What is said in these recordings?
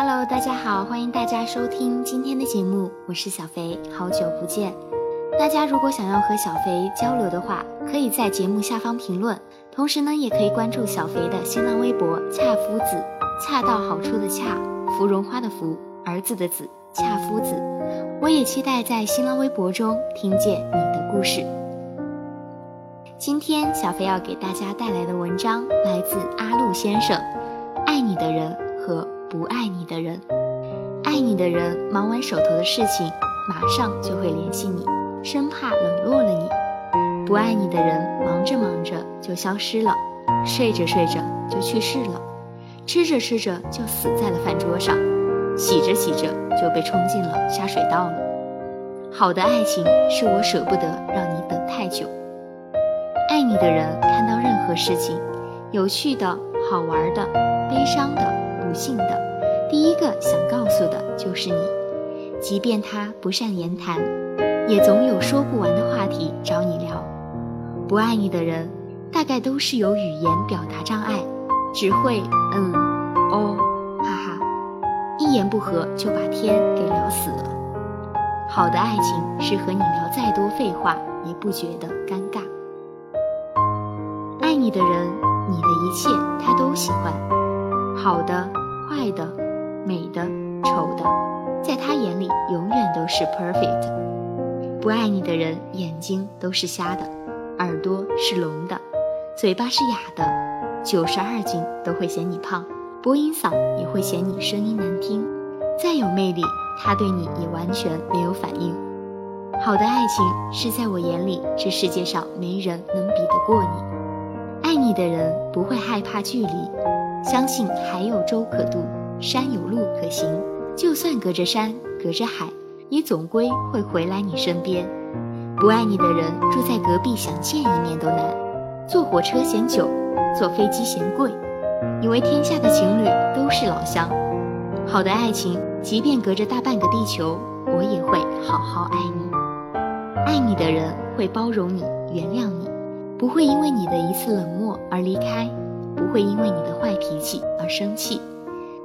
Hello，大家好，欢迎大家收听今天的节目，我是小肥，好久不见。大家如果想要和小肥交流的话，可以在节目下方评论，同时呢，也可以关注小肥的新浪微博“恰夫子”，恰到好处的恰，芙蓉花的芙，儿子的子，恰夫子。我也期待在新浪微博中听见你的故事。今天小飞要给大家带来的文章来自阿路先生，《爱你的人和不爱你的人》。爱你的人忙完手头的事情，马上就会联系你，生怕冷落了你；不爱你的人忙着忙着就消失了，睡着睡着就去世了，吃着吃着就死在了饭桌上，洗着洗着就被冲进了下水道了。好的爱情是我舍不得让你等太久。爱你的人看到任何事情，有趣的、好玩的、悲伤的、不幸的，第一个想告诉的就是你。即便他不善言谈，也总有说不完的话题找你聊。不爱你的人，大概都是有语言表达障碍，只会嗯、哦、哈哈，一言不合就把天给聊死了。好的爱情是和你聊再多废话，也不觉得尴尬。爱你的人，你的一切他都喜欢，好的、坏的、美的、丑的，在他眼里永远都是 perfect。不爱你的人，眼睛都是瞎的，耳朵是聋的，嘴巴是哑的，九十二斤都会嫌你胖，播音嗓也会嫌你声音难听，再有魅力，他对你也完全没有反应。好的爱情是在我眼里，这世界上没人能比得过你。爱你的人不会害怕距离，相信海有舟可渡，山有路可行。就算隔着山，隔着海，也总归会回来你身边。不爱你的人，住在隔壁想见一面都难。坐火车嫌久，坐飞机嫌贵，以为天下的情侣都是老乡。好的爱情，即便隔着大半个地球，我也会好好爱你。爱你的人会包容你，原谅你。不会因为你的一次冷漠而离开，不会因为你的坏脾气而生气。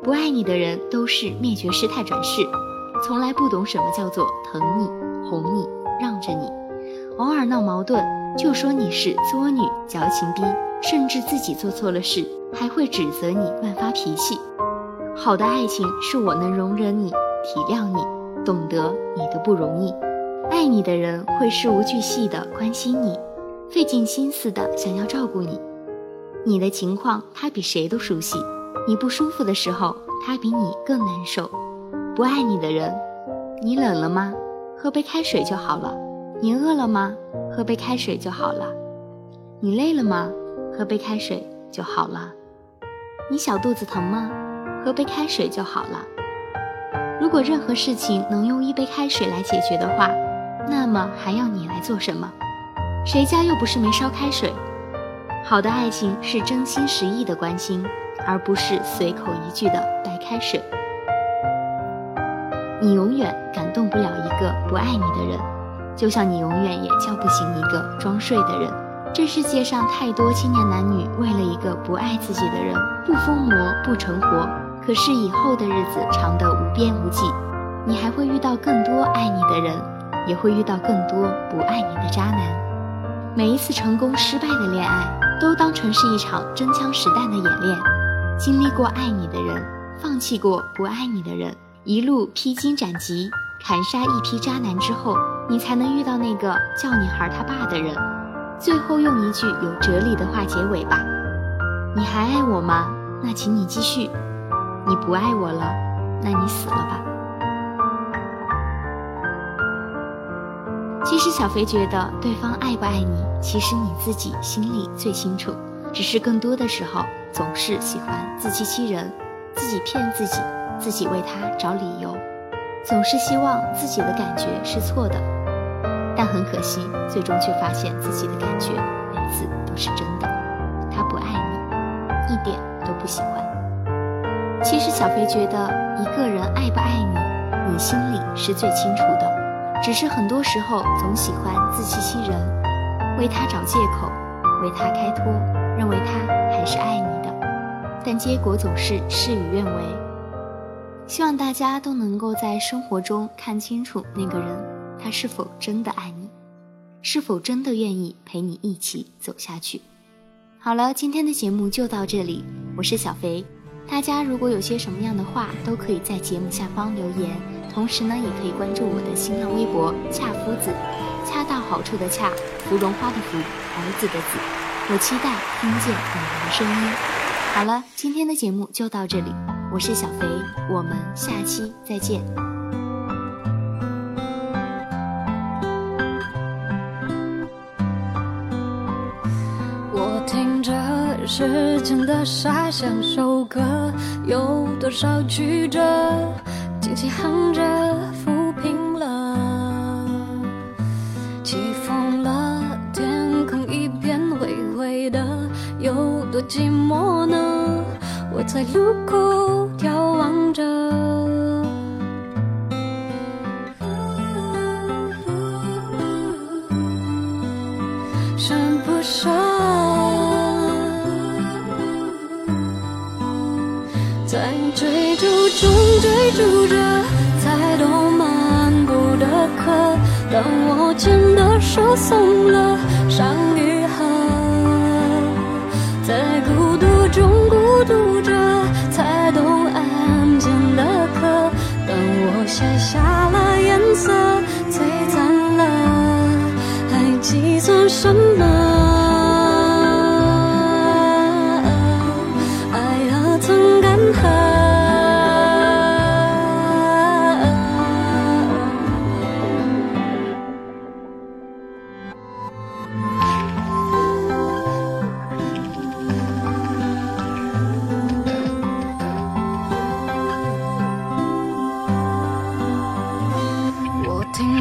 不爱你的人都是灭绝师太转世，从来不懂什么叫做疼你、哄你、让着你。偶尔闹矛盾，就说你是作女、矫情逼，甚至自己做错了事，还会指责你乱发脾气。好的爱情是我能容忍你、体谅你、懂得你的不容易。爱你的人会事无巨细的关心你。费尽心思的想要照顾你，你的情况他比谁都熟悉。你不舒服的时候，他比你更难受。不爱你的人，你冷了吗？喝杯开水就好了。你饿了吗？喝杯开水就好了。你累了吗？喝杯开水就好了。你小肚子疼吗？喝杯开水就好了。如果任何事情能用一杯开水来解决的话，那么还要你来做什么？谁家又不是没烧开水？好的爱情是真心实意的关心，而不是随口一句的白开水。你永远感动不了一个不爱你的人，就像你永远也叫不醒一个装睡的人。这世界上太多青年男女为了一个不爱自己的人，不疯魔不成活。可是以后的日子长得无边无际，你还会遇到更多爱你的人，也会遇到更多不爱你的渣男。每一次成功失败的恋爱，都当成是一场真枪实弹的演练。经历过爱你的人，放弃过不爱你的人，一路披荆斩棘，砍杀一批渣男之后，你才能遇到那个叫你孩他爸的人。最后用一句有哲理的话结尾吧：你还爱我吗？那请你继续；你不爱我了，那你死了吧。实小肥觉得，对方爱不爱你，其实你自己心里最清楚。只是更多的时候，总是喜欢自欺欺人，自己骗自己，自己为他找理由，总是希望自己的感觉是错的。但很可惜，最终却发现自己的感觉每次都是真的。他不爱你，一点都不喜欢。其实小肥觉得，一个人爱不爱你，你心里是最清楚的。只是很多时候总喜欢自欺欺人，为他找借口，为他开脱，认为他还是爱你的，但结果总是事与愿违。希望大家都能够在生活中看清楚那个人，他是否真的爱你，是否真的愿意陪你一起走下去。好了，今天的节目就到这里，我是小肥。大家如果有些什么样的话，都可以在节目下方留言，同时呢，也可以关注我的新浪微博“恰夫子”，恰到好处的恰，芙蓉花的芙，儿子的子。我期待听见你们的声音。好了，今天的节目就到这里，我是小肥，我们下期再见。我听着时间的沙像首歌，有多少曲折，轻轻哼着抚平了。起风了，天空一片灰灰的，有多寂寞呢？我在路口眺望着，舍不舍？在追逐中追逐着，才懂漫步的客。当我牵的手松了，伤愈合。在孤独中孤独着，才懂安静的刻。当我写下了颜色，璀璨了，还计算什么？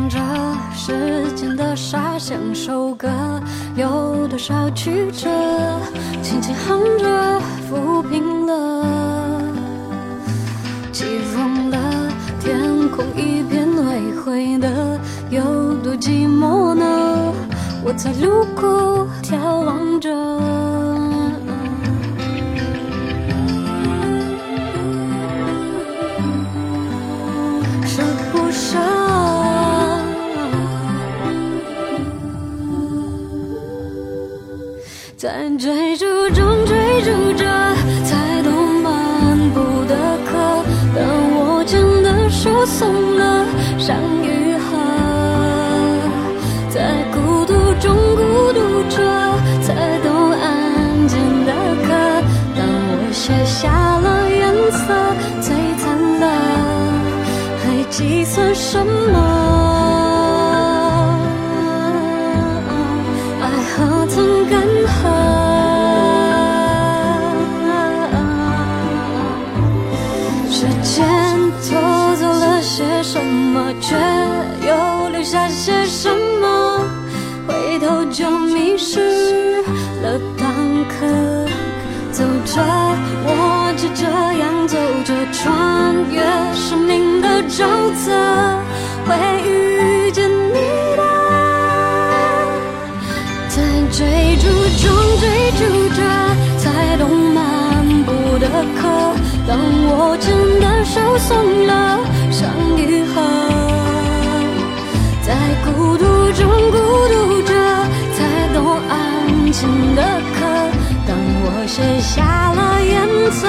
这时间的沙像首歌，有多少曲折，轻轻哼着抚平了。起风了，天空一片灰灰的，有多寂寞呢？我在路口眺望着。在追逐中追逐着，才懂漫步的渴。当我真的手松了，伤愈合。在孤独中孤独着，才懂安静的渴。当我写下了颜色，璀璨的，还计算什么？沼泽，会遇见你的。在追逐中追逐着，才懂漫步的渴。当我牵的手松了，伤愈合。在孤独中孤独着，才懂安静的渴。当我卸下了颜色，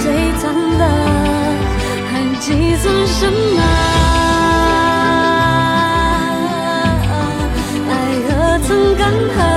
璀璨的，还计算什么？爱何曾干涸？